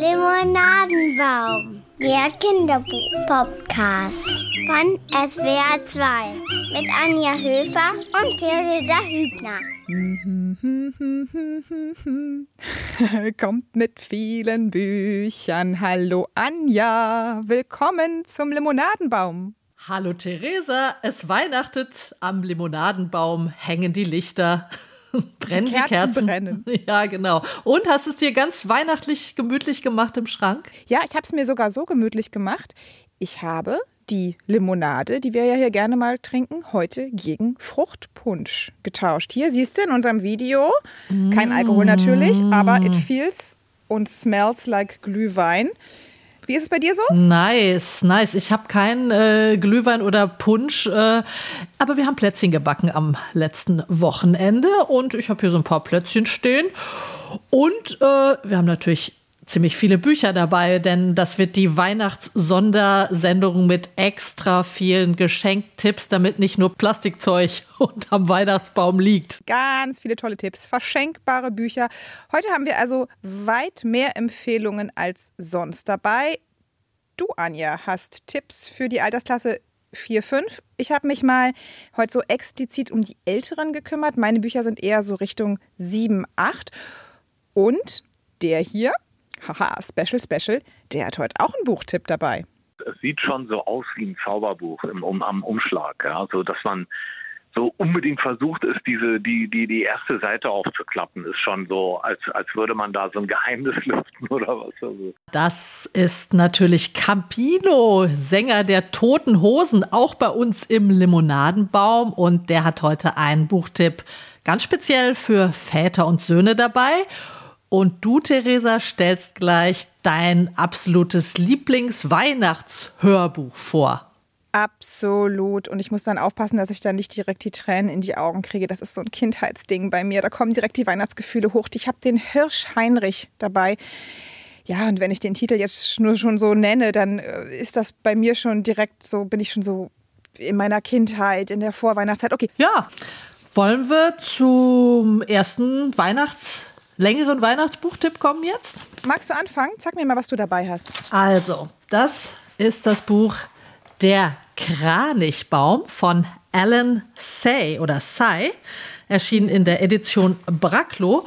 Limonadenbaum, der Kinderbuch-Podcast von SWR 2 mit Anja Höfer und Theresa Hübner. Kommt mit vielen Büchern. Hallo Anja, willkommen zum Limonadenbaum. Hallo Theresa, es weihnachtet, am Limonadenbaum hängen die Lichter. brennen die Kerzen, Kerzen, brennen. Ja, genau. Und hast es dir ganz weihnachtlich gemütlich gemacht im Schrank? Ja, ich habe es mir sogar so gemütlich gemacht. Ich habe die Limonade, die wir ja hier gerne mal trinken, heute gegen Fruchtpunsch getauscht. Hier siehst du in unserem Video, kein Alkohol natürlich, aber it feels und smells like Glühwein. Wie ist es bei dir so? Nice, nice. Ich habe keinen äh, Glühwein oder Punsch, äh, aber wir haben Plätzchen gebacken am letzten Wochenende und ich habe hier so ein paar Plätzchen stehen. Und äh, wir haben natürlich ziemlich viele Bücher dabei, denn das wird die Weihnachtssondersendung mit extra vielen Geschenktipps, damit nicht nur Plastikzeug unterm Weihnachtsbaum liegt. Ganz viele tolle Tipps, verschenkbare Bücher. Heute haben wir also weit mehr Empfehlungen als sonst dabei. Du, Anja, hast Tipps für die Altersklasse 4, 5. Ich habe mich mal heute so explizit um die Älteren gekümmert. Meine Bücher sind eher so Richtung 7, 8. Und der hier, haha, Special, Special, der hat heute auch einen Buchtipp dabei. Es sieht schon so aus wie ein Zauberbuch im, um, am Umschlag, ja, so dass man so unbedingt versucht ist, diese die die die erste Seite aufzuklappen, ist schon so, als als würde man da so ein Geheimnis lüften oder was. Also. Das ist natürlich Campino, Sänger der Toten Hosen, auch bei uns im Limonadenbaum und der hat heute einen Buchtipp ganz speziell für Väter und Söhne dabei. Und du, Theresa, stellst gleich dein absolutes Lieblingsweihnachtshörbuch vor. Absolut. Und ich muss dann aufpassen, dass ich da nicht direkt die Tränen in die Augen kriege. Das ist so ein Kindheitsding bei mir. Da kommen direkt die Weihnachtsgefühle hoch. Ich habe den Hirsch Heinrich dabei. Ja, und wenn ich den Titel jetzt nur schon so nenne, dann äh, ist das bei mir schon direkt so, bin ich schon so in meiner Kindheit, in der Vorweihnachtszeit. Okay. Ja, wollen wir zum ersten Weihnachts längeren Weihnachtsbuchtipp kommen jetzt? Magst du anfangen? Sag mir mal, was du dabei hast. Also, das ist das Buch Der Kranichbaum von Alan Say oder Say, erschienen in der Edition Bracklow.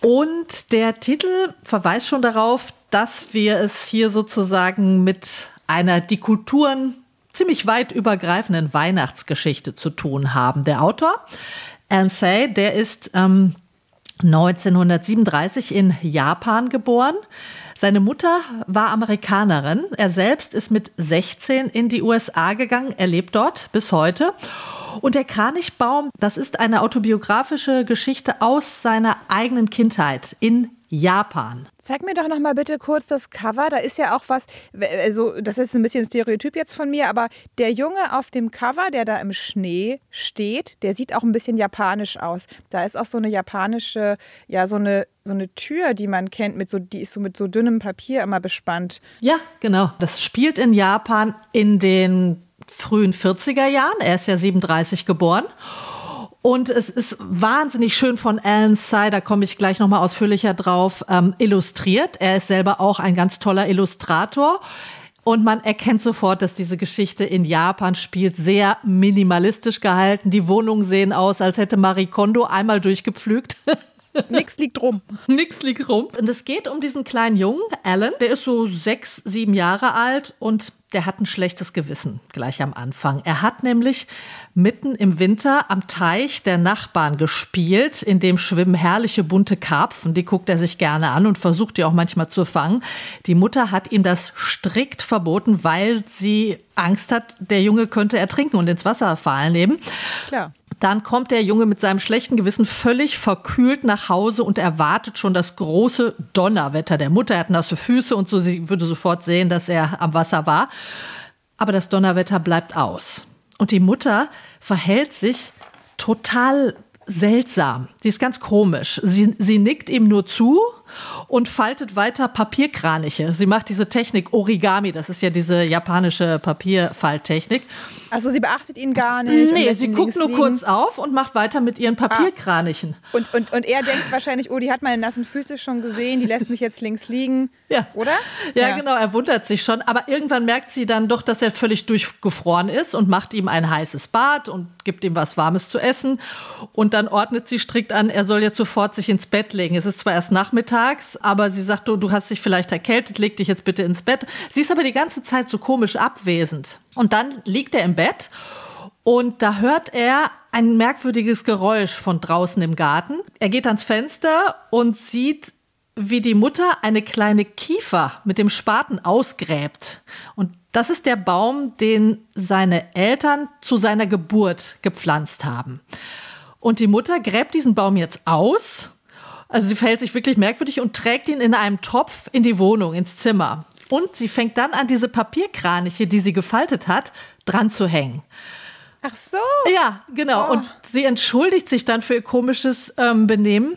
Und der Titel verweist schon darauf, dass wir es hier sozusagen mit einer die Kulturen ziemlich weit übergreifenden Weihnachtsgeschichte zu tun haben. Der Autor, Alan Say, der ist ähm, 1937 in Japan geboren. Seine Mutter war Amerikanerin. Er selbst ist mit 16 in die USA gegangen. Er lebt dort bis heute. Und der Kranichbaum, das ist eine autobiografische Geschichte aus seiner eigenen Kindheit in Japan. Zeig mir doch noch mal bitte kurz das Cover. Da ist ja auch was, also das ist ein bisschen Stereotyp jetzt von mir, aber der Junge auf dem Cover, der da im Schnee steht, der sieht auch ein bisschen japanisch aus. Da ist auch so eine japanische, ja so eine so eine Tür, die man kennt, mit so, die ist so mit so dünnem Papier immer bespannt. Ja, genau. Das spielt in Japan in den frühen 40er Jahren. Er ist ja 37 geboren. Und es ist wahnsinnig schön von Alan Sy, da komme ich gleich nochmal ausführlicher drauf, ähm, illustriert. Er ist selber auch ein ganz toller Illustrator. Und man erkennt sofort, dass diese Geschichte in Japan spielt, sehr minimalistisch gehalten. Die Wohnungen sehen aus, als hätte Marie Kondo einmal durchgepflügt. Nix liegt rum. Nix liegt rum. Und es geht um diesen kleinen Jungen, Alan. Der ist so sechs, sieben Jahre alt und der hat ein schlechtes Gewissen gleich am Anfang. Er hat nämlich mitten im Winter am Teich der Nachbarn gespielt, in dem schwimmen herrliche bunte Karpfen. Die guckt er sich gerne an und versucht die auch manchmal zu fangen. Die Mutter hat ihm das strikt verboten, weil sie Angst hat, der Junge könnte ertrinken und ins Wasser fallen eben. Klar. Dann kommt der Junge mit seinem schlechten Gewissen völlig verkühlt nach Hause und erwartet schon das große Donnerwetter der Mutter. Er hat nasse Füße und so, sie würde sofort sehen, dass er am Wasser war. Aber das Donnerwetter bleibt aus. Und die Mutter verhält sich total seltsam. Sie ist ganz komisch. Sie, sie nickt ihm nur zu, und faltet weiter Papierkraniche. Sie macht diese Technik Origami, das ist ja diese japanische Papierfalttechnik. Also sie beachtet ihn gar nicht. Nee, sie guckt nur liegen. kurz auf und macht weiter mit ihren Papierkranichen. Ah. Und, und, und er denkt wahrscheinlich, oh, die hat meine nassen Füße schon gesehen, die lässt mich jetzt links liegen. Ja. Oder? Ja, ja, genau, er wundert sich schon. Aber irgendwann merkt sie dann doch, dass er völlig durchgefroren ist und macht ihm ein heißes Bad und gibt ihm was Warmes zu essen. Und dann ordnet sie strikt an, er soll jetzt sofort sich ins Bett legen. Es ist zwar erst nachmittags, aber sie sagt, du, du hast dich vielleicht erkältet, leg dich jetzt bitte ins Bett. Sie ist aber die ganze Zeit so komisch abwesend. Und dann liegt er im Bett und da hört er ein merkwürdiges Geräusch von draußen im Garten. Er geht ans Fenster und sieht, wie die Mutter eine kleine Kiefer mit dem Spaten ausgräbt. Und das ist der Baum, den seine Eltern zu seiner Geburt gepflanzt haben. Und die Mutter gräbt diesen Baum jetzt aus. Also sie verhält sich wirklich merkwürdig und trägt ihn in einem Topf in die Wohnung, ins Zimmer. Und sie fängt dann an, diese Papierkraniche, die sie gefaltet hat, dran zu hängen. Ach so. Ja, genau. Oh. Und sie entschuldigt sich dann für ihr komisches ähm, Benehmen.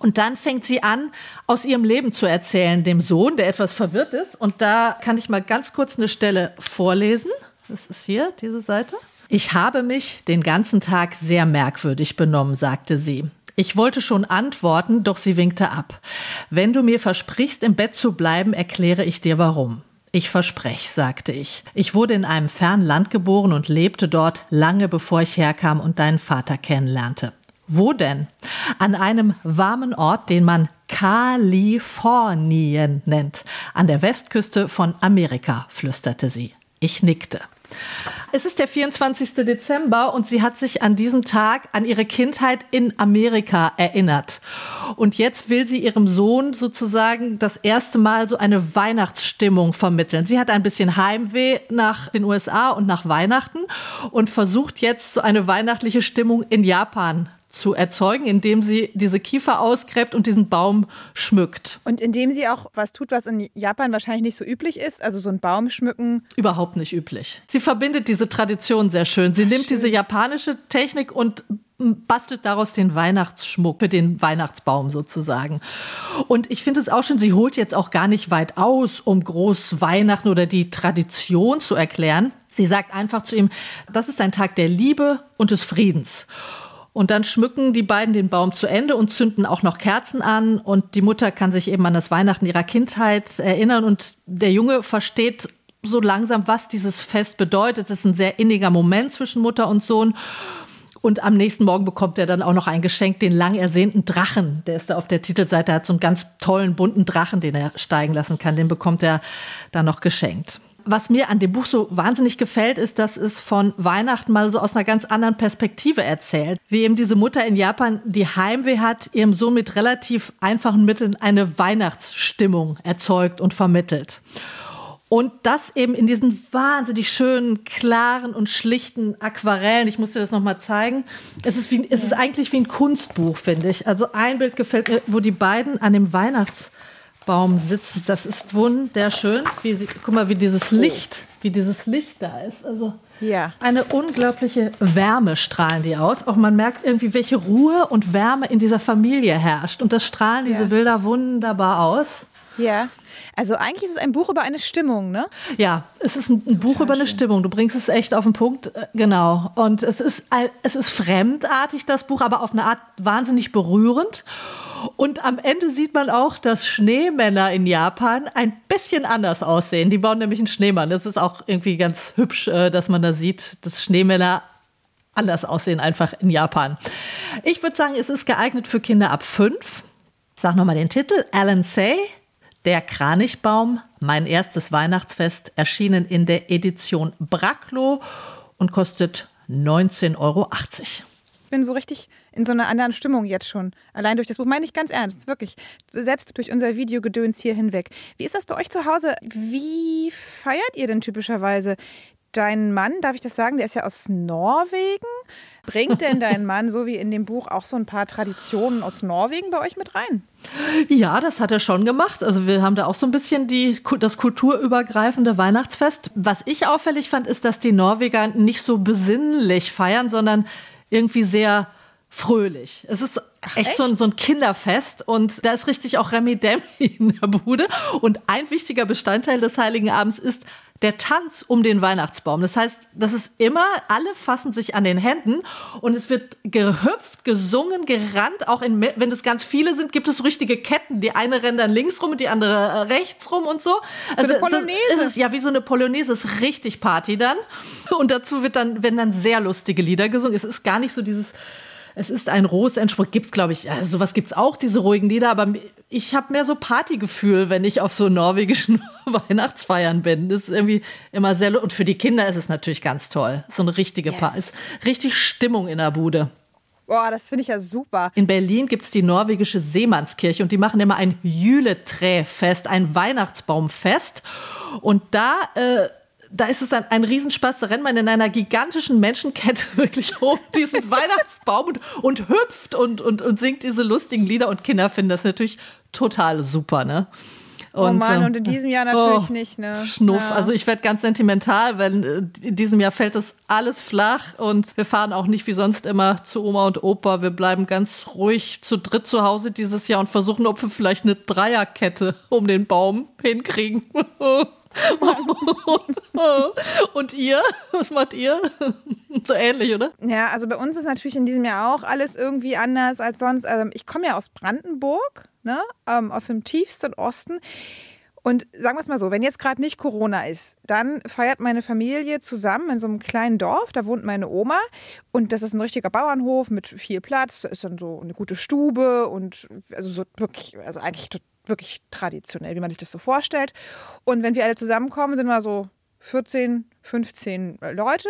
Und dann fängt sie an, aus ihrem Leben zu erzählen, dem Sohn, der etwas verwirrt ist. Und da kann ich mal ganz kurz eine Stelle vorlesen. Das ist hier, diese Seite. Ich habe mich den ganzen Tag sehr merkwürdig benommen, sagte sie. Ich wollte schon antworten, doch sie winkte ab. Wenn du mir versprichst, im Bett zu bleiben, erkläre ich dir warum. Ich versprech, sagte ich. Ich wurde in einem fernen Land geboren und lebte dort lange bevor ich herkam und deinen Vater kennenlernte. Wo denn? An einem warmen Ort, den man Kalifornien nennt, an der Westküste von Amerika, flüsterte sie. Ich nickte. Es ist der 24. Dezember und sie hat sich an diesem Tag an ihre Kindheit in Amerika erinnert. Und jetzt will sie ihrem Sohn sozusagen das erste Mal so eine Weihnachtsstimmung vermitteln. Sie hat ein bisschen Heimweh nach den USA und nach Weihnachten und versucht jetzt so eine weihnachtliche Stimmung in Japan zu erzeugen, indem sie diese Kiefer ausgräbt und diesen Baum schmückt. Und indem sie auch was tut, was in Japan wahrscheinlich nicht so üblich ist, also so ein Baum schmücken. Überhaupt nicht üblich. Sie verbindet diese Tradition sehr schön. Sie Ach, nimmt schön. diese japanische Technik und bastelt daraus den Weihnachtsschmuck für den Weihnachtsbaum sozusagen. Und ich finde es auch schön, sie holt jetzt auch gar nicht weit aus, um groß Weihnachten oder die Tradition zu erklären. Sie sagt einfach zu ihm, das ist ein Tag der Liebe und des Friedens. Und dann schmücken die beiden den Baum zu Ende und zünden auch noch Kerzen an. Und die Mutter kann sich eben an das Weihnachten ihrer Kindheit erinnern. Und der Junge versteht so langsam, was dieses Fest bedeutet. Es ist ein sehr inniger Moment zwischen Mutter und Sohn. Und am nächsten Morgen bekommt er dann auch noch ein Geschenk, den lang ersehnten Drachen. Der ist da auf der Titelseite, hat so einen ganz tollen bunten Drachen, den er steigen lassen kann. Den bekommt er dann noch geschenkt. Was mir an dem Buch so wahnsinnig gefällt, ist, dass es von Weihnachten mal so aus einer ganz anderen Perspektive erzählt. Wie eben diese Mutter in Japan, die Heimweh hat, ihrem Sohn mit relativ einfachen Mitteln eine Weihnachtsstimmung erzeugt und vermittelt. Und das eben in diesen wahnsinnig schönen, klaren und schlichten Aquarellen. Ich muss dir das nochmal zeigen. Es ist, wie, es ist eigentlich wie ein Kunstbuch, finde ich. Also ein Bild gefällt mir, wo die beiden an dem Weihnachts Baum sitzen. Das ist wunderschön. Wie sie, guck mal, wie dieses Licht, wie dieses Licht da ist. Also ja. eine unglaubliche Wärme strahlen die aus. Auch man merkt irgendwie, welche Ruhe und Wärme in dieser Familie herrscht. Und das strahlen diese ja. Bilder wunderbar aus. Ja. Also eigentlich ist es ein Buch über eine Stimmung, ne? Ja, es ist ein, ein Buch über eine Stimmung. Du bringst es echt auf den Punkt, äh, genau. Und es ist, es ist fremdartig, das Buch, aber auf eine Art wahnsinnig berührend. Und am Ende sieht man auch, dass Schneemänner in Japan ein bisschen anders aussehen. Die bauen nämlich einen Schneemann. Das ist auch irgendwie ganz hübsch, äh, dass man da sieht, dass Schneemänner anders aussehen einfach in Japan. Ich würde sagen, es ist geeignet für Kinder ab fünf. Sag nochmal den Titel. Alan Say, Der Kranichbaum, mein erstes Weihnachtsfest, erschienen in der Edition Bracklow und kostet 19,80 Euro bin so richtig in so einer anderen Stimmung jetzt schon. Allein durch das Buch. Meine ich ganz ernst, wirklich. Selbst durch unser Videogedöns hier hinweg. Wie ist das bei euch zu Hause? Wie feiert ihr denn typischerweise? Dein Mann, darf ich das sagen, der ist ja aus Norwegen. Bringt denn dein Mann, so wie in dem Buch, auch so ein paar Traditionen aus Norwegen bei euch mit rein? Ja, das hat er schon gemacht. Also wir haben da auch so ein bisschen die, das kulturübergreifende Weihnachtsfest. Was ich auffällig fand, ist, dass die Norweger nicht so besinnlich feiern, sondern irgendwie sehr fröhlich. Es ist echt, echt, So, ein, so ein Kinderfest und da ist richtig auch Remi Demi in der Bude. Und ein wichtiger Bestandteil des Heiligen Abends ist der Tanz um den Weihnachtsbaum. Das heißt, das ist immer, alle fassen sich an den Händen und es wird gehüpft, gesungen, gerannt. Auch in, wenn es ganz viele sind, gibt es richtige Ketten. Die eine rennt dann links rum und die andere äh, rechts rum und so. Also so eine Polonaise. Ist, ja, wie so eine Polonaise. ist richtig Party dann. Und dazu wird dann, werden dann sehr lustige Lieder gesungen. Es ist gar nicht so dieses es ist ein rohes. Gibt es, glaube ich, also sowas gibt es auch, diese ruhigen Lieder, aber ich habe mehr so Partygefühl, wenn ich auf so norwegischen Weihnachtsfeiern bin. Das ist irgendwie immer sehr, und für die Kinder ist es natürlich ganz toll. So eine richtige yes. Party. Richtig Stimmung in der Bude. Boah, das finde ich ja super. In Berlin gibt es die norwegische Seemannskirche und die machen immer ein Jületräfest, ein Weihnachtsbaumfest. Und da äh, da ist es ein, ein Riesenspaß. Da rennt man in einer gigantischen Menschenkette wirklich um diesen Weihnachtsbaum und, und hüpft und, und, und singt diese lustigen Lieder. Und Kinder finden das natürlich total super, ne? Oh und, oh Mann, und in diesem Jahr natürlich oh, nicht, ne? Schnuff. Ja. Also ich werde ganz sentimental, weil äh, in diesem Jahr fällt das alles flach und wir fahren auch nicht wie sonst immer zu Oma und Opa. Wir bleiben ganz ruhig zu dritt zu Hause dieses Jahr und versuchen, ob wir vielleicht eine Dreierkette um den Baum hinkriegen. Und ihr? Was macht ihr? So ähnlich, oder? Ja, also bei uns ist natürlich in diesem Jahr auch alles irgendwie anders als sonst. Also ich komme ja aus Brandenburg, ne? Ähm, aus dem tiefsten Osten. Und sagen wir es mal so, wenn jetzt gerade nicht Corona ist, dann feiert meine Familie zusammen in so einem kleinen Dorf. Da wohnt meine Oma. Und das ist ein richtiger Bauernhof mit viel Platz. Da ist dann so eine gute Stube und also so wirklich, also eigentlich wirklich traditionell, wie man sich das so vorstellt. Und wenn wir alle zusammenkommen, sind wir so 14, 15 Leute.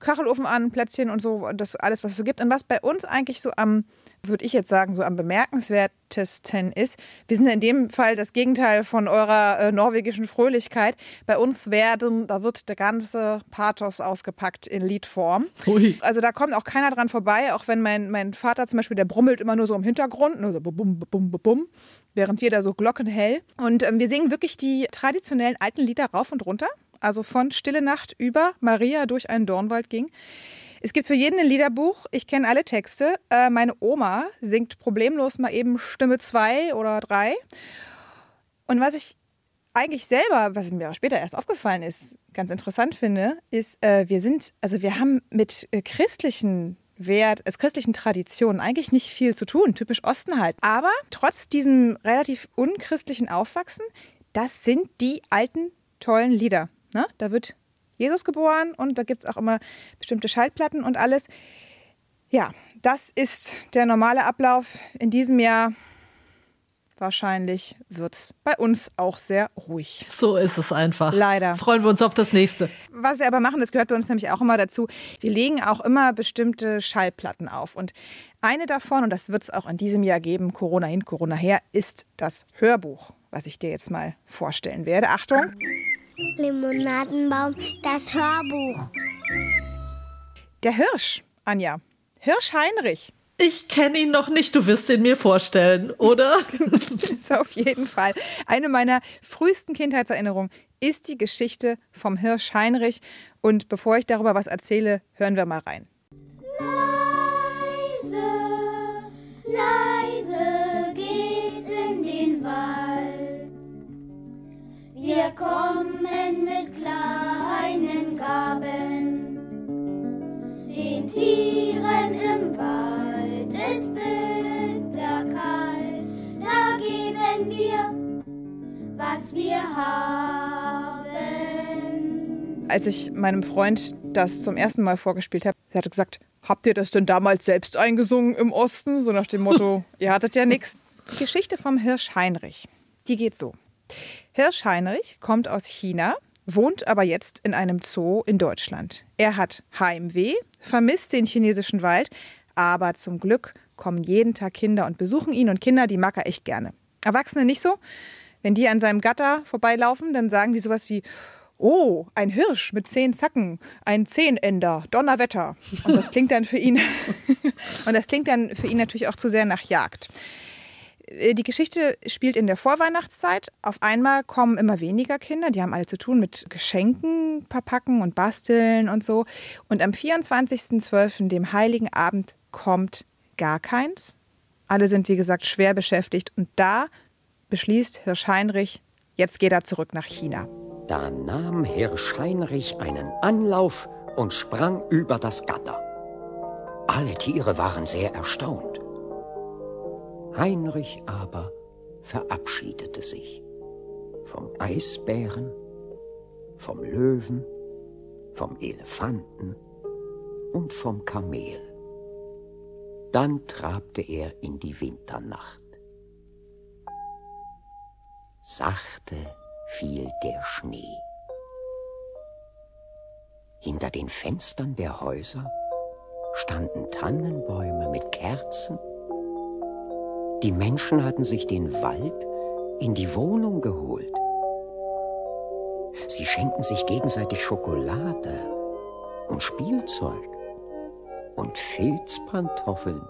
Kachelofen an, Plätzchen und so, das alles, was es so gibt. Und was bei uns eigentlich so am, würde ich jetzt sagen, so am bemerkenswertesten ist, wir sind in dem Fall das Gegenteil von eurer äh, norwegischen Fröhlichkeit. Bei uns werden, da wird der ganze Pathos ausgepackt in Liedform. Ui. Also da kommt auch keiner dran vorbei, auch wenn mein, mein Vater zum Beispiel, der brummelt immer nur so im Hintergrund, nur so bum, bum, bum, bum während wir da so glockenhell. Und ähm, wir singen wirklich die traditionellen alten Lieder rauf und runter. Also von Stille Nacht über Maria durch einen Dornwald ging. Es gibt für jeden ein Liederbuch. Ich kenne alle Texte. Äh, meine Oma singt problemlos mal eben Stimme zwei oder drei. Und was ich eigentlich selber, was mir auch später erst aufgefallen ist, ganz interessant finde, ist, äh, wir sind, also wir haben mit äh, christlichen Wert, als christlichen Traditionen eigentlich nicht viel zu tun, typisch Osten halt. Aber trotz diesem relativ unchristlichen Aufwachsen, das sind die alten tollen Lieder. Ne? Da wird Jesus geboren und da gibt es auch immer bestimmte Schaltplatten und alles. Ja, das ist der normale Ablauf in diesem Jahr wahrscheinlich wird es bei uns auch sehr ruhig. So ist es einfach. Leider. Freuen wir uns auf das nächste. Was wir aber machen, das gehört bei uns nämlich auch immer dazu, wir legen auch immer bestimmte Schallplatten auf. Und eine davon, und das wird es auch in diesem Jahr geben, Corona hin, Corona her, ist das Hörbuch, was ich dir jetzt mal vorstellen werde. Achtung. Limonadenbaum, das Hörbuch. Der Hirsch, Anja. Hirsch Heinrich. Ich kenne ihn noch nicht, du wirst ihn mir vorstellen, oder? das ist auf jeden Fall. Eine meiner frühesten Kindheitserinnerungen ist die Geschichte vom Hirsch Heinrich. Und bevor ich darüber was erzähle, hören wir mal rein. Als ich meinem Freund das zum ersten Mal vorgespielt habe, er hat gesagt, habt ihr das denn damals selbst eingesungen im Osten? So nach dem Motto, ihr hattet ja nichts. Die Geschichte vom Hirsch Heinrich, die geht so. Hirsch Heinrich kommt aus China, wohnt aber jetzt in einem Zoo in Deutschland. Er hat Heimweh, vermisst den chinesischen Wald, aber zum Glück kommen jeden Tag Kinder und besuchen ihn und Kinder, die mag er echt gerne. Erwachsene nicht so. Wenn die an seinem Gatter vorbeilaufen, dann sagen die sowas wie, oh, ein Hirsch mit zehn Zacken, ein Zehnender, Donnerwetter. Und das klingt dann für ihn, und das klingt dann für ihn natürlich auch zu sehr nach Jagd. Äh, die Geschichte spielt in der Vorweihnachtszeit. Auf einmal kommen immer weniger Kinder. Die haben alle zu tun mit Geschenken verpacken und basteln und so. Und am 24.12., dem Heiligen Abend, kommt gar keins. Alle sind, wie gesagt, schwer beschäftigt. Und da beschließt Hirsch Heinrich, jetzt geht er zurück nach China. Da nahm Hirsch Heinrich einen Anlauf und sprang über das Gatter. Alle Tiere waren sehr erstaunt. Heinrich aber verabschiedete sich vom Eisbären, vom Löwen, vom Elefanten und vom Kamel. Dann trabte er in die Winternacht. Sachte fiel der Schnee. Hinter den Fenstern der Häuser standen Tannenbäume mit Kerzen. Die Menschen hatten sich den Wald in die Wohnung geholt. Sie schenkten sich gegenseitig Schokolade und Spielzeug und Filzpantoffeln.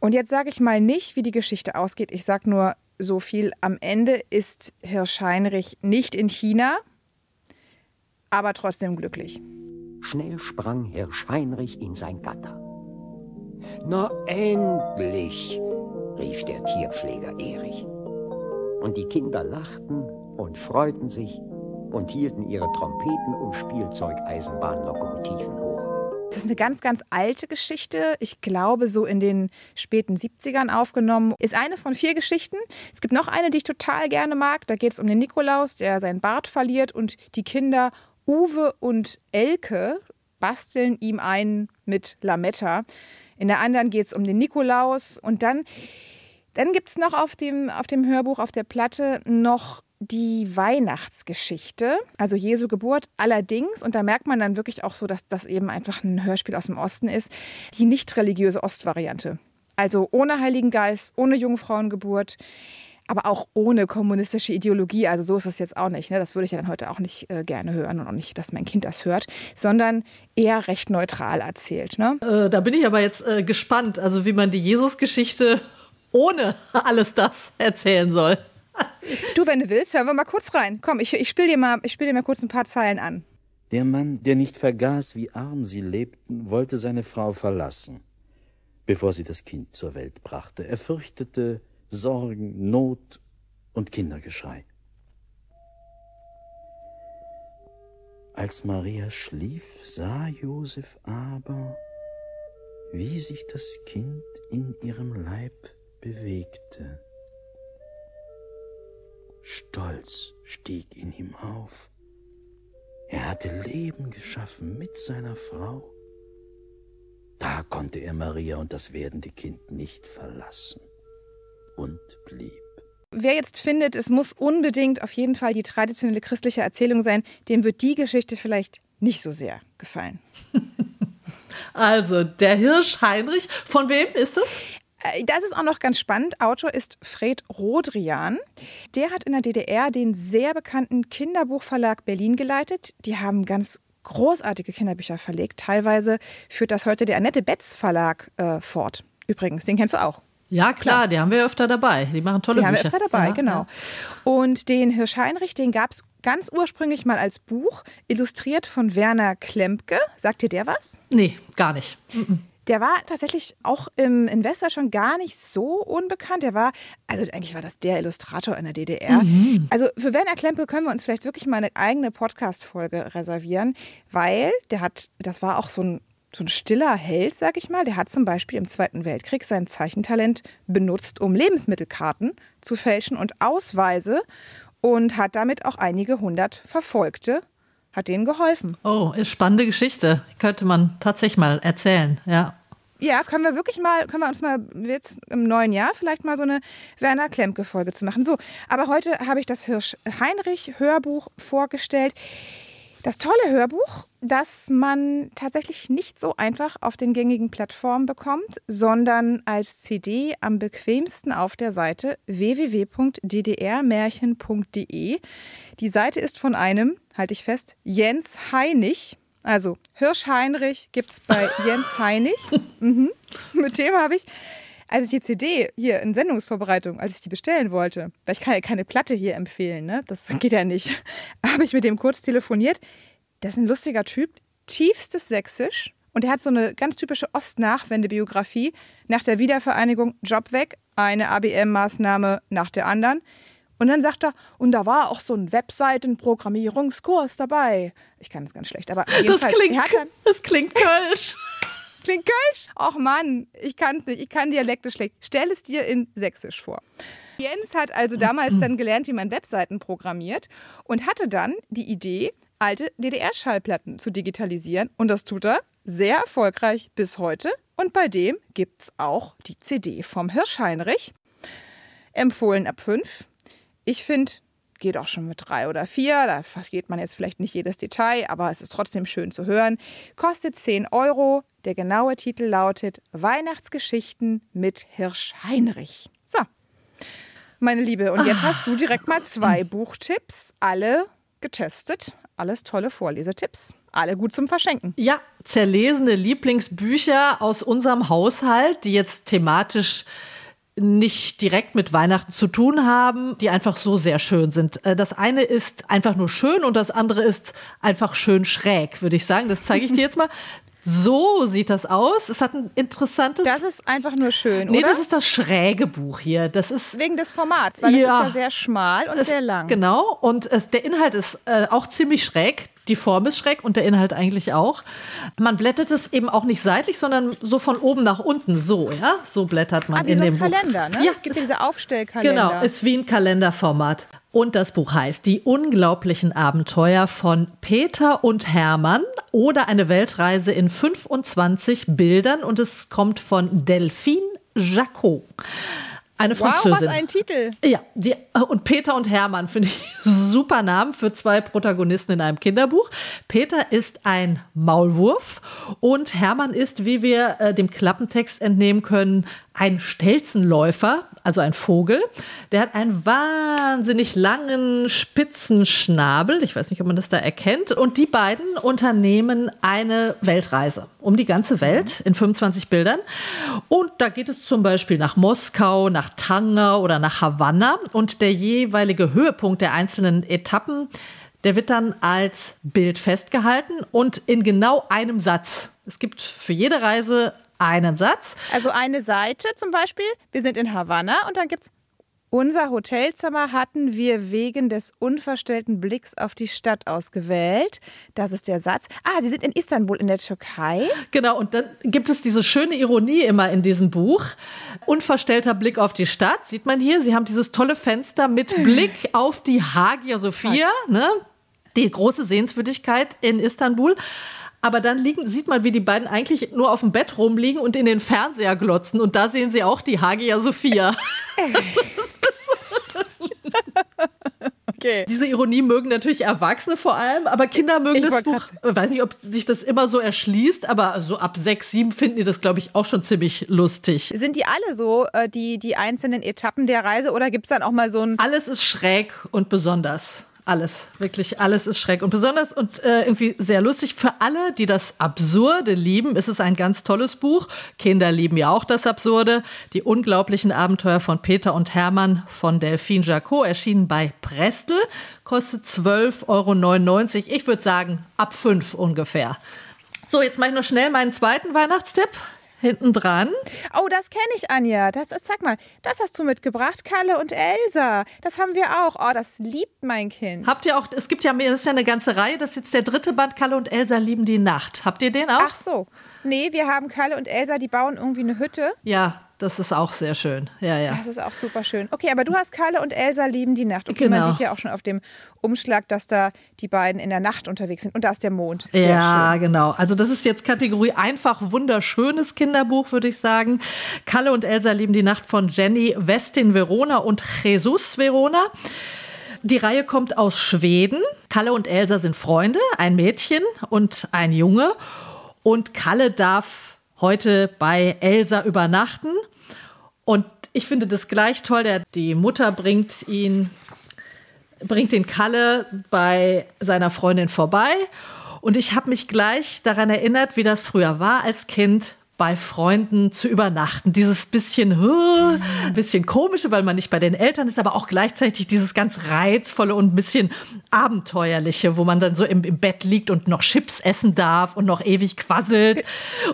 Und jetzt sage ich mal nicht, wie die Geschichte ausgeht. Ich sage nur so viel. Am Ende ist Hirsch Heinrich nicht in China, aber trotzdem glücklich. Schnell sprang Hirsch Heinrich in sein Gatter. Na endlich, rief der Tierpfleger Erich. Und die Kinder lachten und freuten sich und hielten ihre Trompeten und Spielzeugeisenbahnlokomotiven hoch. Das ist eine ganz, ganz alte Geschichte. Ich glaube, so in den späten 70ern aufgenommen. Ist eine von vier Geschichten. Es gibt noch eine, die ich total gerne mag. Da geht es um den Nikolaus, der seinen Bart verliert und die Kinder Uwe und Elke basteln ihm einen mit Lametta. In der anderen geht es um den Nikolaus. Und dann, dann gibt es noch auf dem, auf dem Hörbuch, auf der Platte, noch die Weihnachtsgeschichte, also Jesu Geburt. Allerdings, und da merkt man dann wirklich auch so, dass das eben einfach ein Hörspiel aus dem Osten ist, die nicht religiöse Ostvariante. Also ohne Heiligen Geist, ohne Jungfrauengeburt aber auch ohne kommunistische Ideologie. Also so ist es jetzt auch nicht. Ne? Das würde ich ja dann heute auch nicht äh, gerne hören und auch nicht, dass mein Kind das hört, sondern eher recht neutral erzählt. Ne? Äh, da bin ich aber jetzt äh, gespannt, also wie man die Jesus-Geschichte ohne alles das erzählen soll. Du, wenn du willst, hören wir mal kurz rein. Komm, ich, ich spiele dir, mal, spiel dir mal kurz ein paar Zeilen an. Der Mann, der nicht vergaß, wie arm sie lebten, wollte seine Frau verlassen, bevor sie das Kind zur Welt brachte. Er fürchtete, Sorgen, Not und Kindergeschrei. Als Maria schlief, sah Josef aber, wie sich das Kind in ihrem Leib bewegte. Stolz stieg in ihm auf. Er hatte Leben geschaffen mit seiner Frau. Da konnte er Maria und das werdende Kind nicht verlassen und blieb. Wer jetzt findet, es muss unbedingt auf jeden Fall die traditionelle christliche Erzählung sein, dem wird die Geschichte vielleicht nicht so sehr gefallen. Also, der Hirsch Heinrich, von wem ist es? Äh, das ist auch noch ganz spannend. Autor ist Fred Rodrian. Der hat in der DDR den sehr bekannten Kinderbuchverlag Berlin geleitet. Die haben ganz großartige Kinderbücher verlegt. Teilweise führt das heute der Annette Betz Verlag äh, fort. Übrigens, den kennst du auch. Ja, klar, klar, die haben wir öfter dabei. Die machen tolle die Bücher. Die haben wir öfter dabei, ja, genau. Ja. Und den Hirsch Heinrich, den gab es ganz ursprünglich mal als Buch, illustriert von Werner Klempke. Sagt dir der was? Nee, gar nicht. Der war tatsächlich auch im Investor schon gar nicht so unbekannt. Der war, also eigentlich war das der Illustrator in der DDR. Mhm. Also für Werner Klempe können wir uns vielleicht wirklich mal eine eigene Podcast-Folge reservieren, weil der hat, das war auch so ein so ein stiller Held, sag ich mal, der hat zum Beispiel im Zweiten Weltkrieg sein Zeichentalent benutzt, um Lebensmittelkarten zu fälschen und Ausweise und hat damit auch einige hundert Verfolgte, hat denen geholfen. Oh, ist spannende Geschichte. Könnte man tatsächlich mal erzählen, ja. Ja, können wir wirklich mal, können wir uns mal jetzt im neuen Jahr vielleicht mal so eine Werner Klemke-Folge zu machen. So, aber heute habe ich das Hirsch-Heinrich-Hörbuch vorgestellt. Das tolle Hörbuch, das man tatsächlich nicht so einfach auf den gängigen Plattformen bekommt, sondern als CD am bequemsten auf der Seite www.ddrmärchen.de. Die Seite ist von einem, halte ich fest, Jens Heinig. Also Hirsch Heinrich gibt es bei Jens Heinig. Mhm. Mit dem habe ich als ich die CD hier in Sendungsvorbereitung, als ich die bestellen wollte, weil ich kann ja keine Platte hier empfehlen, ne? das geht ja nicht, habe ich mit dem kurz telefoniert. Das ist ein lustiger Typ, tiefstes Sächsisch Und er hat so eine ganz typische Ostnachwendebiografie. Nach der Wiedervereinigung Job weg, eine ABM-Maßnahme nach der anderen. Und dann sagt er, und da war auch so ein Webseitenprogrammierungskurs dabei. Ich kann das ganz schlecht, aber Das jedenfalls, klingt, er hat dann, das klingt kölsch. Klingt Kölsch. Och Mann, ich kann es nicht, ich kann Dialekte schlecht. Stell es dir in Sächsisch vor. Jens hat also damals dann gelernt, wie man Webseiten programmiert und hatte dann die Idee, alte DDR-Schallplatten zu digitalisieren. Und das tut er sehr erfolgreich bis heute. Und bei dem gibt es auch die CD vom Hirschheinrich. Empfohlen ab 5. Ich finde, geht auch schon mit 3 oder 4. Da versteht man jetzt vielleicht nicht jedes Detail, aber es ist trotzdem schön zu hören. Kostet 10 Euro. Der genaue Titel lautet Weihnachtsgeschichten mit Hirschheinrich. So, meine Liebe, und jetzt hast du direkt mal zwei Buchtipps, alle getestet, alles tolle Vorlesetipps, alle gut zum Verschenken. Ja, zerlesene Lieblingsbücher aus unserem Haushalt, die jetzt thematisch nicht direkt mit Weihnachten zu tun haben, die einfach so sehr schön sind. Äh, Das eine ist einfach nur schön und das andere ist einfach schön schräg, würde ich sagen. Das zeige ich dir jetzt mal. So sieht das aus. Es hat ein interessantes. Das ist einfach nur schön, nee, oder? das ist das schräge Buch hier. Das ist Wegen des Formats, weil Ja. es ist ja sehr schmal und sehr lang. Genau, und es, der Inhalt ist äh, auch ziemlich schräg. Die Form ist schräg und der Inhalt eigentlich auch. Man blättert es eben auch nicht seitlich, sondern so von oben nach unten. So, ja, so blättert man Ah, wie in so dem Kalender, Buch. ne? Ja, es gibt es- diese Aufstellkalender. Genau, ist wie ein Kalenderformat. Und das Buch heißt Die unglaublichen Abenteuer von Peter und Hermann oder eine Weltreise in 25 Bildern und es kommt von Delphine Jacot. Eine wow, Französin. was ein Titel. Ja, die, und Peter und Hermann finde ich super Namen für zwei Protagonisten in einem Kinderbuch. Peter ist ein Maulwurf und Hermann ist, wie wir äh, dem Klappentext entnehmen können, ein Stelzenläufer, also ein Vogel. Der hat einen wahnsinnig langen, spitzen Schnabel. Ich weiß nicht, ob man das da erkennt. Und die beiden unternehmen eine Weltreise um die ganze Welt in 25 Bildern. Und da geht es zum Beispiel nach Moskau, nach Tanga oder nach Havanna. Und der jeweilige Höhepunkt der einzelnen Etappen, der wird dann als Bild festgehalten und in genau einem Satz. Es gibt für jede Reise einen Satz. Also eine Seite zum Beispiel, wir sind in Havanna und dann gibt's unser Hotelzimmer hatten wir wegen des unverstellten Blicks auf die Stadt ausgewählt. Das ist der Satz. Ah, Sie sind in Istanbul in der Türkei. Genau, und dann gibt es diese schöne Ironie immer in diesem Buch. Unverstellter Blick auf die Stadt, sieht man hier. Sie haben dieses tolle Fenster mit Blick auf die Hagia Sophia, ne? die große Sehenswürdigkeit in Istanbul. Aber dann liegen, sieht man, wie die beiden eigentlich nur auf dem Bett rumliegen und in den Fernseher glotzen. Und da sehen sie auch die Hagia Sophia. Okay. Diese Ironie mögen natürlich Erwachsene vor allem, aber Kinder mögen Ich das Buch. Ich weiß nicht, ob sich das immer so erschließt, aber so ab sechs, sieben finden die das, glaube ich, auch schon ziemlich lustig. Sind die alle so, äh, die, die einzelnen Etappen der Reise oder gibt es dann auch mal so ein. Alles ist schräg und besonders. Alles, wirklich alles ist schräg und besonders und äh, irgendwie sehr lustig. Für alle, die das Absurde lieben, ist es ein ganz tolles Buch. Kinder lieben ja auch das Absurde. Die unglaublichen Abenteuer von Peter und Hermann von Delphine Jacot, erschienen bei Prestel, kostet 12,99 Euro. Ich würde sagen, ab 5 ungefähr. So, jetzt mache ich noch schnell meinen zweiten Weihnachtstipp. Hinten dran. Oh, das kenne ich, Anja. Das, sag mal, das hast du mitgebracht, Kalle und Elsa. Das haben wir auch. Oh, das liebt mein Kind. Habt ihr auch, es gibt ja das ist ja eine ganze Reihe, das ist jetzt der dritte Band, Kalle und Elsa lieben die Nacht. Habt ihr den auch? Ach so. Nee, wir haben Kalle und Elsa, die bauen irgendwie eine Hütte. Ja, das ist auch sehr schön. Ja, ja. Das ist auch super schön. Okay, aber du hast Kalle und Elsa lieben die Nacht. Okay, man Genau. sieht ja auch schon auf dem Umschlag, dass da die beiden in der Nacht unterwegs sind. Und da ist der Mond. Sehr ja, schön. genau. Also das ist jetzt Kategorie einfach wunderschönes Kinderbuch, würde ich sagen. Kalle und Elsa lieben die Nacht von Jenny Westin Verona und Jesus Verona. Die Reihe kommt aus Schweden. Kalle und Elsa sind Freunde, ein Mädchen und ein Junge. Und Kalle darf heute bei Elsa übernachten. Und ich finde das gleich toll. Der, die Mutter bringt ihn bringt den Kalle bei seiner Freundin vorbei. Und ich habe mich gleich daran erinnert, wie das früher war als Kind bei Freunden zu übernachten. Dieses bisschen, huh, bisschen komische, weil man nicht bei den Eltern ist, aber auch gleichzeitig dieses ganz reizvolle und ein bisschen abenteuerliche, wo man dann so im, im Bett liegt und noch Chips essen darf und noch ewig quasselt.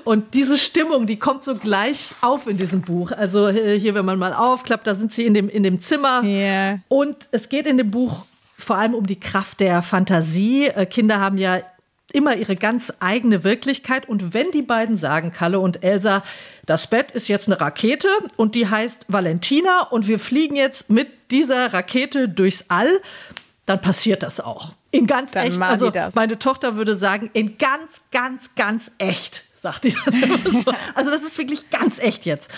Und diese Stimmung, die kommt so gleich auf in diesem Buch. Also äh, hier, wenn man mal aufklappt, da sind sie in dem, in dem Zimmer. Ja. Und es geht in dem Buch vor allem um die Kraft der Fantasie. Äh, Kinder haben ja immer ihre ganz eigene Wirklichkeit. Und wenn die beiden sagen, Kalle und Elsa, das Bett ist jetzt eine Rakete und die heißt Valentina und wir fliegen jetzt mit dieser Rakete durchs All, dann passiert das auch. In ganz Dann echt. Also meine Tochter würde sagen, in ganz, ganz, ganz echt. Sagt die dann immer so. Also das ist wirklich ganz echt jetzt.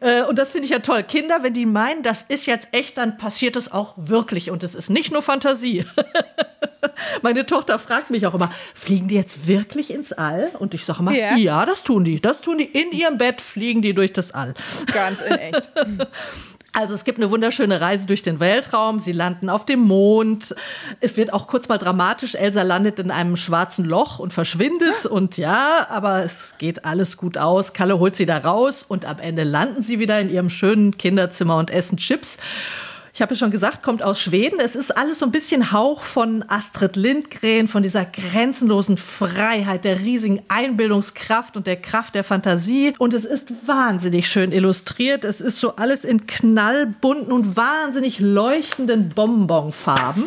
Äh, Und das finde ich ja toll. Kinder, wenn die meinen, das ist jetzt echt, dann passiert es auch wirklich. Und es ist nicht nur Fantasie. Meine Tochter fragt mich auch immer, fliegen die jetzt wirklich ins All? Und ich sage immer, Ja. ja. das tun die. Das tun die in ihrem Bett, fliegen die durch das All. Ganz in echt. Also es gibt eine wunderschöne Reise durch den Weltraum. Sie landen auf dem Mond. Es wird auch kurz mal dramatisch. Elsa landet in einem schwarzen Loch und verschwindet. Und ja, aber es geht alles gut aus. Kalle holt sie da raus und am Ende landen sie wieder in ihrem schönen Kinderzimmer und essen Chips. Ich habe ja schon gesagt, kommt aus Schweden. Es ist alles so ein bisschen Hauch von Astrid Lindgren, von dieser grenzenlosen Freiheit, der riesigen Einbildungskraft und der Kraft der Fantasie. Und es ist wahnsinnig schön illustriert. Es ist so alles in knallbunten und wahnsinnig leuchtenden Bonbonfarben.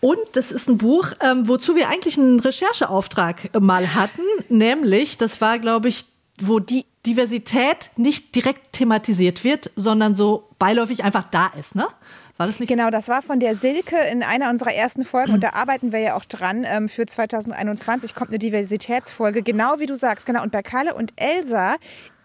Und das ist ein Buch, ähm, wozu wir eigentlich einen Rechercheauftrag mal hatten. Nämlich, das war, glaube ich, wo die Diversität nicht direkt thematisiert wird, sondern so beiläufig einfach da ist, ne? War das nicht? Genau, das war von der Silke in einer unserer ersten Folgen und da arbeiten wir ja auch dran. Ähm, für 2021 kommt eine Diversitätsfolge, genau wie du sagst. Genau. Und bei Kalle und Elsa,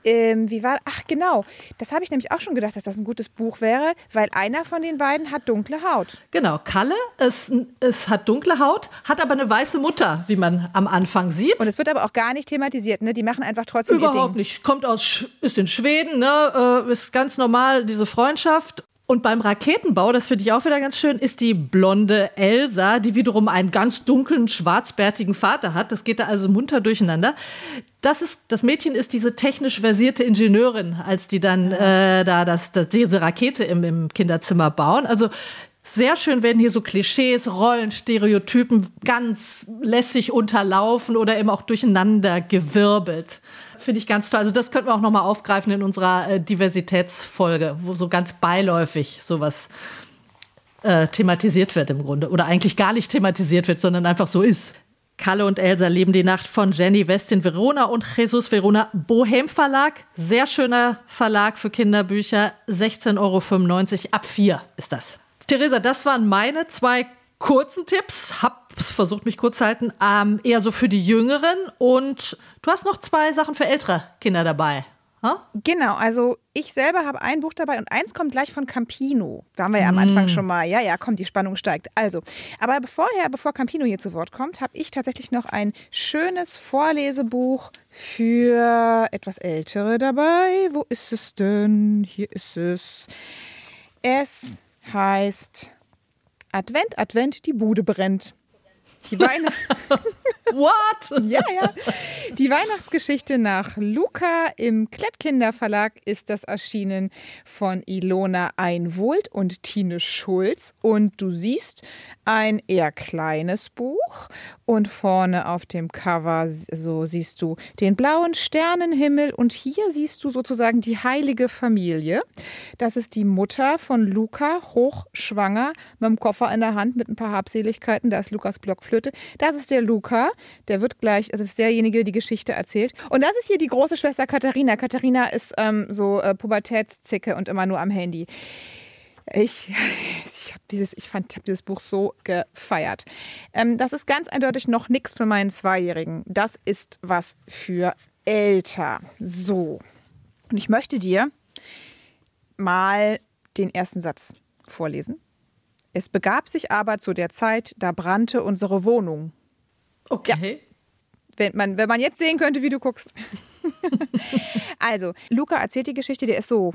ähm, wie war, ach genau, das habe ich nämlich auch schon gedacht, dass das ein gutes Buch wäre, weil einer von den beiden hat dunkle Haut. Genau, Kalle, es, es hat dunkle Haut, hat aber eine weiße Mutter, wie man am Anfang sieht. Und es wird aber auch gar nicht thematisiert, ne? Die machen einfach trotzdem ihr Überhaupt Ding. nicht. Kommt aus, ist in Schweden, ne, äh, ist ganz normal, diese Freundschaft. Und beim Raketenbau, das finde ich auch wieder ganz schön, ist die blonde Elsa, die wiederum einen ganz dunklen, schwarzbärtigen Vater hat. Das geht da also munter durcheinander. Das, ist, das Mädchen ist diese technisch versierte Ingenieurin, als die dann äh, da das, das, diese Rakete im, im Kinderzimmer bauen. Also sehr schön werden hier so Klischees, Rollen, Stereotypen ganz lässig unterlaufen oder eben auch durcheinander gewirbelt. Finde ich ganz toll. Also das könnten wir auch nochmal aufgreifen in unserer äh, Diversitätsfolge, wo so ganz beiläufig sowas äh, thematisiert wird im Grunde. Oder eigentlich gar nicht thematisiert wird, sondern einfach so ist. Kalle und Elsa leben die Nacht von Jenny West in Verona und Jesus Verona Bohem Verlag. Sehr schöner Verlag für Kinderbücher. 16,95 Euro ab 4 ist das. Theresa, das waren meine zwei kurzen Tipps. Hab's versucht, mich kurz zu halten. Ähm, eher so für die Jüngeren. Und du hast noch zwei Sachen für ältere Kinder dabei. Ha? Genau, also ich selber habe ein Buch dabei und eins kommt gleich von Campino. Da haben wir ja am Anfang schon mal, ja, ja, komm, die Spannung steigt. Also, aber vorher, bevor Campino hier zu Wort kommt, habe ich tatsächlich noch ein schönes Vorlesebuch für etwas Ältere dabei. Wo ist es denn? Hier ist es. Es heißt Advent, Advent, die Bude brennt. Die. What? Ja, ja. Die Weihnachtsgeschichte nach Luca im Klettkinder Verlag ist das erschienen von Ilona Einwohlt und Tine Schulz. Und du siehst ein eher kleines Buch und vorne auf dem Cover so siehst du den blauen Sternenhimmel und hier siehst du sozusagen die heilige Familie. Das ist die Mutter von Luca, hochschwanger, mit dem Koffer in der Hand mit ein paar Habseligkeiten. Da ist Lukas Blockflöte. Das ist der Luca. Der wird gleich, das ist derjenige, der die Geschichte erzählt. Und das ist hier die große Schwester Katharina. Katharina ist ähm, so äh, Pubertätszicke und immer nur am Handy. Ich, ich habe dieses, ich fand, habe dieses Buch so gefeiert. Ähm, das ist ganz eindeutig noch nichts für meinen Zweijährigen. Das ist was für älter. So. Und ich möchte dir mal den ersten Satz vorlesen. Es begab sich aber zu der Zeit, da brannte unsere Wohnung. Okay. Wenn man, wenn man jetzt sehen könnte, wie du guckst. also, Luca erzählt die Geschichte, der ist so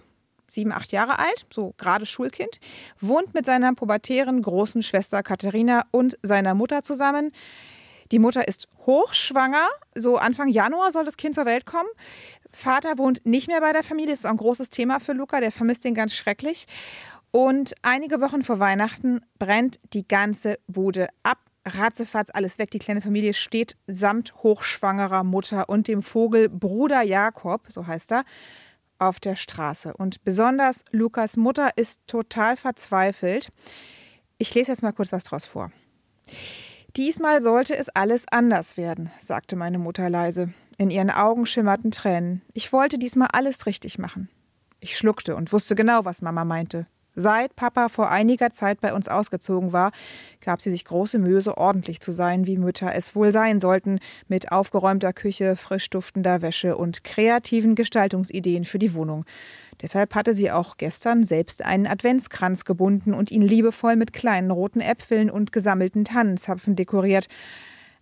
sieben, acht Jahre alt, so gerade Schulkind, wohnt mit seiner pubertären großen Schwester Katharina und seiner Mutter zusammen. Die Mutter ist hochschwanger. So Anfang Januar soll das Kind zur Welt kommen. Vater wohnt nicht mehr bei der Familie. Das ist auch ein großes Thema für Luca. Der vermisst ihn ganz schrecklich. Und einige Wochen vor Weihnachten brennt die ganze Bude ab. Ratzefatz alles weg. Die kleine Familie steht samt hochschwangerer Mutter und dem Vogel Bruder Jakob, so heißt er, auf der Straße. Und besonders Lukas Mutter ist total verzweifelt. Ich lese jetzt mal kurz was draus vor. Diesmal sollte es alles anders werden, sagte meine Mutter leise. In ihren Augen schimmerten Tränen. Ich wollte diesmal alles richtig machen. Ich schluckte und wusste genau, was Mama meinte. Seit Papa vor einiger Zeit bei uns ausgezogen war, gab sie sich große Mühe, so ordentlich zu sein, wie Mütter es wohl sein sollten, mit aufgeräumter Küche, frisch duftender Wäsche und kreativen Gestaltungsideen für die Wohnung. Deshalb hatte sie auch gestern selbst einen Adventskranz gebunden und ihn liebevoll mit kleinen roten Äpfeln und gesammelten Tannenzapfen dekoriert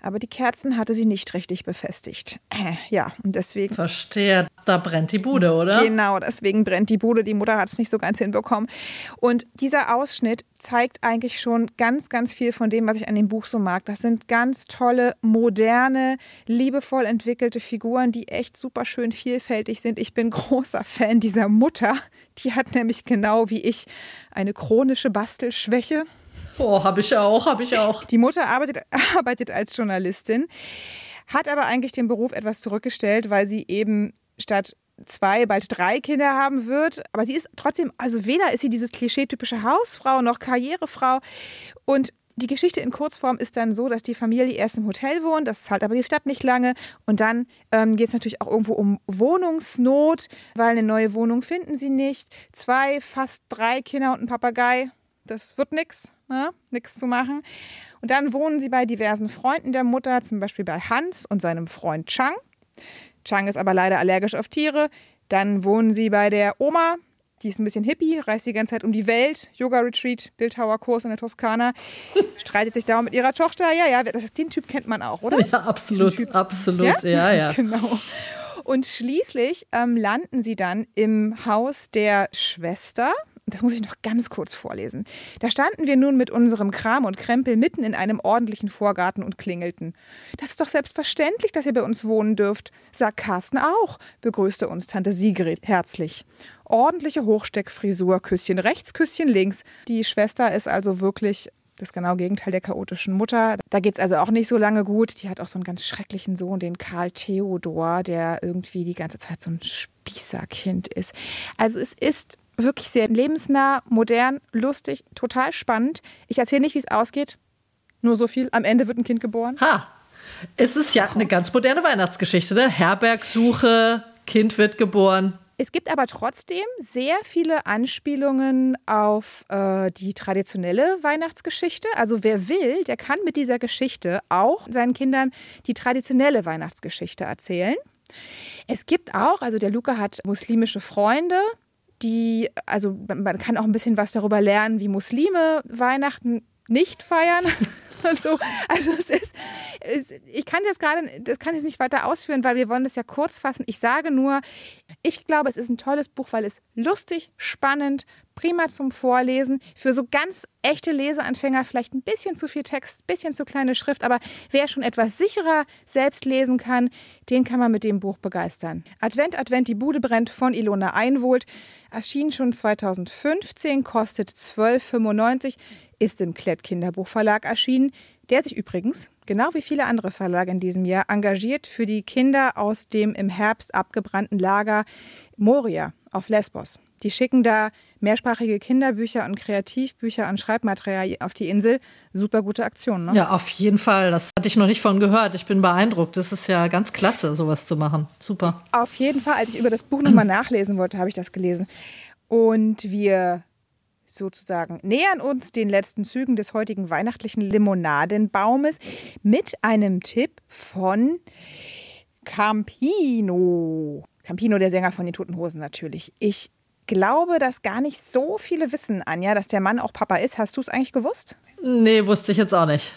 aber die Kerzen hatte sie nicht richtig befestigt. Äh, ja, und deswegen. Verstehe, da brennt die Bude, oder? Genau, deswegen brennt die Bude. Die Mutter hat es nicht so ganz hinbekommen. Und dieser Ausschnitt zeigt eigentlich schon ganz, ganz viel von dem, was ich an dem Buch so mag. Das sind ganz tolle, moderne, liebevoll entwickelte Figuren, die echt super schön vielfältig sind. Ich bin großer Fan dieser Mutter. Die hat nämlich genau wie ich eine chronische Bastelschwäche. Oh, habe ich auch, habe ich auch. Die Mutter arbeitet, arbeitet als Journalistin, hat aber eigentlich den Beruf etwas zurückgestellt, weil sie eben statt zwei, bald drei Kinder haben wird. Aber sie ist trotzdem, also weder ist sie dieses klischeetypische Hausfrau noch Karrierefrau. Und die Geschichte in Kurzform ist dann so, dass die Familie erst im Hotel wohnt, das zahlt aber die Stadt nicht lange. Und dann ähm, geht es natürlich auch irgendwo um Wohnungsnot, weil eine neue Wohnung finden sie nicht. Zwei, fast drei Kinder und ein Papagei, das wird nichts ne? nichts zu machen. Und dann wohnen sie bei diversen Freunden der Mutter, zum Beispiel bei Hans und seinem Freund Chang. Chang ist aber leider allergisch auf Tiere. Dann wohnen sie bei der Oma, die ist ein bisschen hippie, reist die ganze Zeit um die Welt, Yoga-Retreat, Bildhauerkurs in der Toskana, streitet sich da mit ihrer Tochter. Ja, ja, das, den Typ kennt man auch, oder? Ja, absolut, absolut, ja, ja. ja. Genau. Und schließlich ähm, landen sie dann im Haus der Schwester, das muss ich noch ganz kurz vorlesen. Da standen wir nun mit unserem Kram und Krempel mitten in einem ordentlichen Vorgarten und klingelten. Das ist doch selbstverständlich, dass ihr bei uns wohnen dürft, sagt Carsten auch, begrüßte uns Tante Sigrid herzlich. Ordentliche Hochsteckfrisur, Küsschen rechts, Küsschen links. Die Schwester ist also wirklich das genaue Gegenteil der chaotischen Mutter. Da geht es also auch nicht so lange gut. Die hat auch so einen ganz schrecklichen Sohn, den Karl Theodor, der irgendwie die ganze Zeit so ein Spießerkind ist. Also es ist wirklich sehr lebensnah, modern, lustig, total spannend. Ich erzähle nicht, wie es ausgeht. Nur so viel. Am Ende wird ein Kind geboren. Ha! Es ist ja eine ganz moderne Weihnachtsgeschichte, ne? Herbergsuche, Kind wird geboren. Es gibt aber trotzdem sehr viele Anspielungen auf äh, die traditionelle Weihnachtsgeschichte. Also wer will, der kann mit dieser Geschichte auch seinen Kindern die traditionelle Weihnachtsgeschichte erzählen. Es gibt auch, also der Luca hat muslimische Freunde, die, also man kann auch ein bisschen was darüber lernen, wie Muslime Weihnachten nicht feiern. so. Also es ist, es, ich kann das gerade, das kann ich nicht weiter ausführen, weil wir wollen das ja kurz fassen. Ich sage nur, ich glaube, es ist ein tolles Buch, weil es lustig, spannend, prima zum Vorlesen. Für so ganz echte Leseanfänger vielleicht ein bisschen zu viel Text, ein bisschen zu kleine Schrift, aber wer schon etwas sicherer selbst lesen kann, den kann man mit dem Buch begeistern. Advent, Advent, die Bude brennt von Ilona Einwohlt. Erschien schon 2015, kostet 12,95 ist im Klett Kinderbuchverlag erschienen, der sich übrigens, genau wie viele andere Verlage in diesem Jahr, engagiert für die Kinder aus dem im Herbst abgebrannten Lager Moria auf Lesbos. Die schicken da mehrsprachige Kinderbücher und Kreativbücher und Schreibmaterial auf die Insel. Super gute Aktion, ne? Ja, auf jeden Fall. Das hatte ich noch nicht von gehört. Ich bin beeindruckt. Das ist ja ganz klasse, sowas zu machen. Super. Auf jeden Fall. Als ich über das Buch nochmal nachlesen wollte, habe ich das gelesen. Und wir sozusagen nähern uns den letzten Zügen des heutigen weihnachtlichen Limonadenbaumes mit einem Tipp von Campino. Campino, der Sänger von den Toten Hosen natürlich. Ich glaube, dass gar nicht so viele wissen, Anja, dass der Mann auch Papa ist. Hast du es eigentlich gewusst? Nee, wusste ich jetzt auch nicht.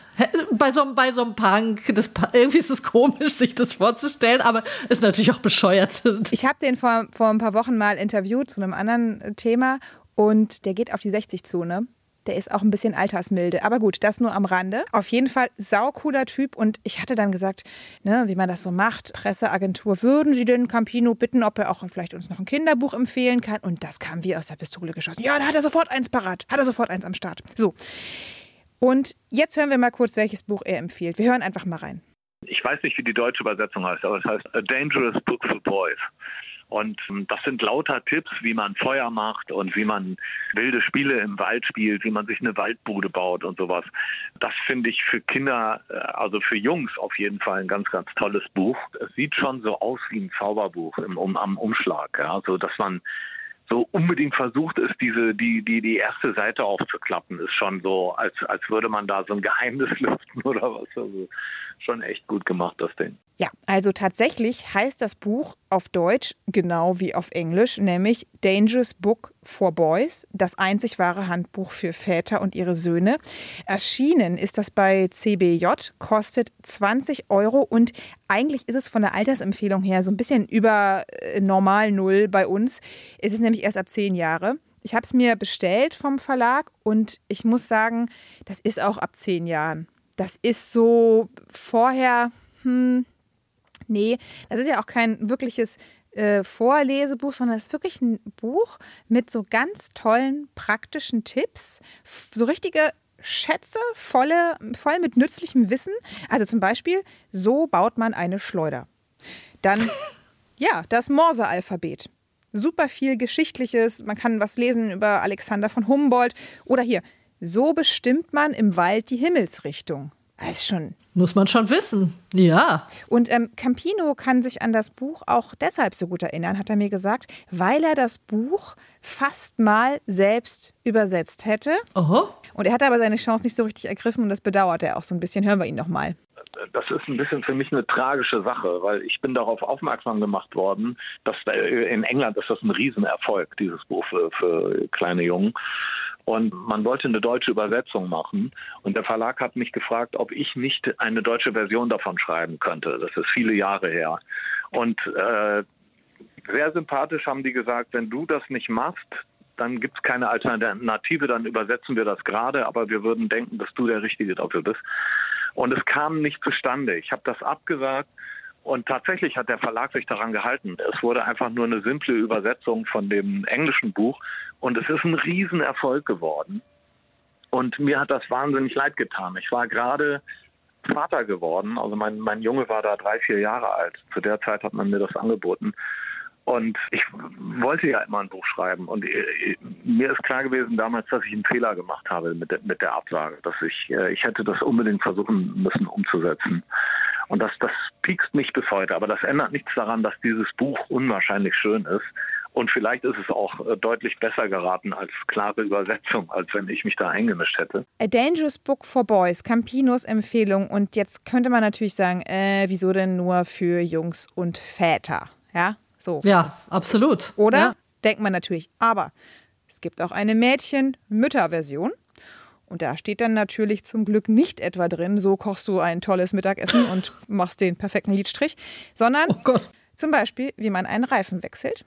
Bei so, bei so einem Punk, das, irgendwie ist es komisch, sich das vorzustellen, aber ist natürlich auch bescheuert. Ich habe den vor, vor ein paar Wochen mal interviewt zu einem anderen Thema und der geht auf die 60 zu, ne? Der ist auch ein bisschen altersmilde. Aber gut, das nur am Rande. Auf jeden Fall saucooler Typ. Und ich hatte dann gesagt, ne, wie man das so macht, Presseagentur, würden Sie den Campino bitten, ob er auch vielleicht uns noch ein Kinderbuch empfehlen kann? Und das kam wie aus der Pistole geschossen. Ja, da hat er sofort eins parat. Hat er sofort eins am Start. So. Und jetzt hören wir mal kurz, welches Buch er empfiehlt. Wir hören einfach mal rein. Ich weiß nicht, wie die deutsche Übersetzung heißt, aber es heißt A Dangerous Book for Boys. Und ähm, das sind lauter Tipps, wie man Feuer macht und wie man wilde Spiele im Wald spielt, wie man sich eine Waldbude baut und sowas. Das finde ich für Kinder, äh, also für Jungs auf jeden Fall ein ganz, ganz tolles Buch. Es sieht schon so aus wie ein Zauberbuch im, um, am Umschlag, ja, so dass man so unbedingt versucht ist, diese, die, die, die erste Seite aufzuklappen, ist schon so, als, als würde man da so ein Geheimnis lüften oder was. Also schon echt gut gemacht, das Ding. Ja, also tatsächlich heißt das Buch auf Deutsch genau wie auf Englisch, nämlich Dangerous Book for Boys, das einzig wahre Handbuch für Väter und ihre Söhne. Erschienen ist das bei CBJ, kostet 20 Euro und eigentlich ist es von der Altersempfehlung her so ein bisschen über äh, normal Null bei uns. Es ist nämlich erst ab 10 Jahre. Ich habe es mir bestellt vom Verlag und ich muss sagen, das ist auch ab 10 Jahren. Das ist so vorher, hm, nee, das ist ja auch kein wirkliches äh, Vorlesebuch, sondern es ist wirklich ein Buch mit so ganz tollen praktischen Tipps, so richtige Schätze, volle, voll mit nützlichem Wissen. Also zum Beispiel, so baut man eine Schleuder. Dann, ja, das Morse-Alphabet. Super viel Geschichtliches. Man kann was lesen über Alexander von Humboldt. Oder hier, so bestimmt man im Wald die Himmelsrichtung. Das ist schon. Muss man schon wissen. Ja. Und ähm, Campino kann sich an das Buch auch deshalb so gut erinnern, hat er mir gesagt, weil er das Buch fast mal selbst übersetzt hätte. Oho. Und er hat aber seine Chance nicht so richtig ergriffen und das bedauert er auch so ein bisschen. Hören wir ihn noch mal das ist ein bisschen für mich eine tragische Sache, weil ich bin darauf aufmerksam gemacht worden, dass in England ist das ein Riesenerfolg, dieses Buch für, für kleine Jungen. Und man wollte eine deutsche Übersetzung machen. Und der Verlag hat mich gefragt, ob ich nicht eine deutsche Version davon schreiben könnte. Das ist viele Jahre her. Und äh, sehr sympathisch haben die gesagt, wenn du das nicht machst, dann gibt es keine Alternative, dann übersetzen wir das gerade, aber wir würden denken, dass du der Richtige dafür bist. Und es kam nicht zustande. Ich habe das abgesagt und tatsächlich hat der Verlag sich daran gehalten. Es wurde einfach nur eine simple Übersetzung von dem englischen Buch und es ist ein Riesenerfolg geworden. Und mir hat das wahnsinnig leid getan. Ich war gerade Vater geworden, also mein, mein Junge war da drei, vier Jahre alt. Zu der Zeit hat man mir das angeboten. Und ich wollte ja immer ein Buch schreiben. Und äh, mir ist klar gewesen damals, dass ich einen Fehler gemacht habe mit der, mit der Absage. Dass ich, äh, ich hätte das unbedingt versuchen müssen umzusetzen. Und das, das piekst mich bis heute. Aber das ändert nichts daran, dass dieses Buch unwahrscheinlich schön ist. Und vielleicht ist es auch äh, deutlich besser geraten als klare Übersetzung, als wenn ich mich da eingemischt hätte. A Dangerous Book for Boys, Campinos Empfehlung. Und jetzt könnte man natürlich sagen, äh, wieso denn nur für Jungs und Väter? Ja, so. Ja, das, absolut. Oder? Ja. Denkt man natürlich. Aber es gibt auch eine Mädchen-Mütter-Version. Und da steht dann natürlich zum Glück nicht etwa drin, so kochst du ein tolles Mittagessen und machst den perfekten Lidstrich, sondern oh zum Beispiel, wie man einen Reifen wechselt.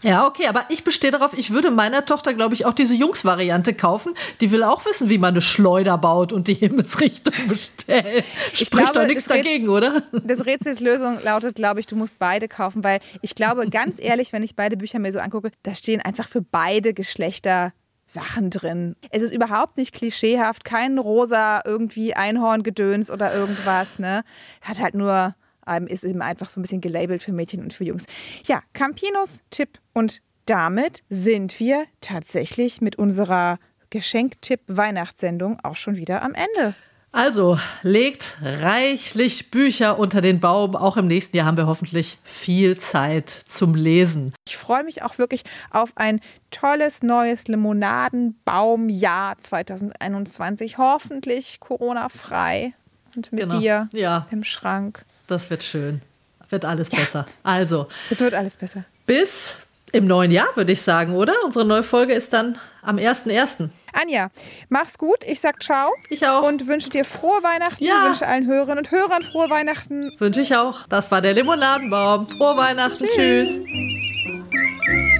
Ja, okay, aber ich bestehe darauf, ich würde meiner Tochter, glaube ich, auch diese Jungs-Variante kaufen. Die will auch wissen, wie man eine Schleuder baut und die Himmelsrichtung bestellt. Spricht doch nichts dagegen, oder? Das Rätselslösung lautet, glaube ich, du musst beide kaufen, weil ich glaube, ganz ehrlich, wenn ich beide Bücher mir so angucke, da stehen einfach für beide Geschlechter Sachen drin. Es ist überhaupt nicht klischeehaft, kein rosa irgendwie Einhorngedöns oder irgendwas, ne? Hat halt nur ähm, ist eben einfach so ein bisschen gelabelt für Mädchen und für Jungs. Ja, Campinos Tipp und damit sind wir tatsächlich mit unserer Geschenktipp-Weihnachtssendung auch schon wieder am Ende. Also legt reichlich Bücher unter den Baum. Auch im nächsten Jahr haben wir hoffentlich viel Zeit zum Lesen. Ich freue mich auch wirklich auf ein tolles neues Limonadenbaumjahr 2021. Hoffentlich Corona-frei und mit genau. dir ja. im Schrank. Das wird schön. Wird alles ja. besser. Also. Es wird alles besser. Bis im neuen Jahr, würde ich sagen, oder? Unsere neue Folge ist dann am 1.1. Anja, mach's gut. Ich sag ciao. Ich auch. Und wünsche dir frohe Weihnachten. Ja. Wünsche allen Hörerinnen und Hörern frohe Weihnachten. Wünsche ich auch. Das war der Limonadenbaum. Frohe Weihnachten. Tschüss. Tschüss.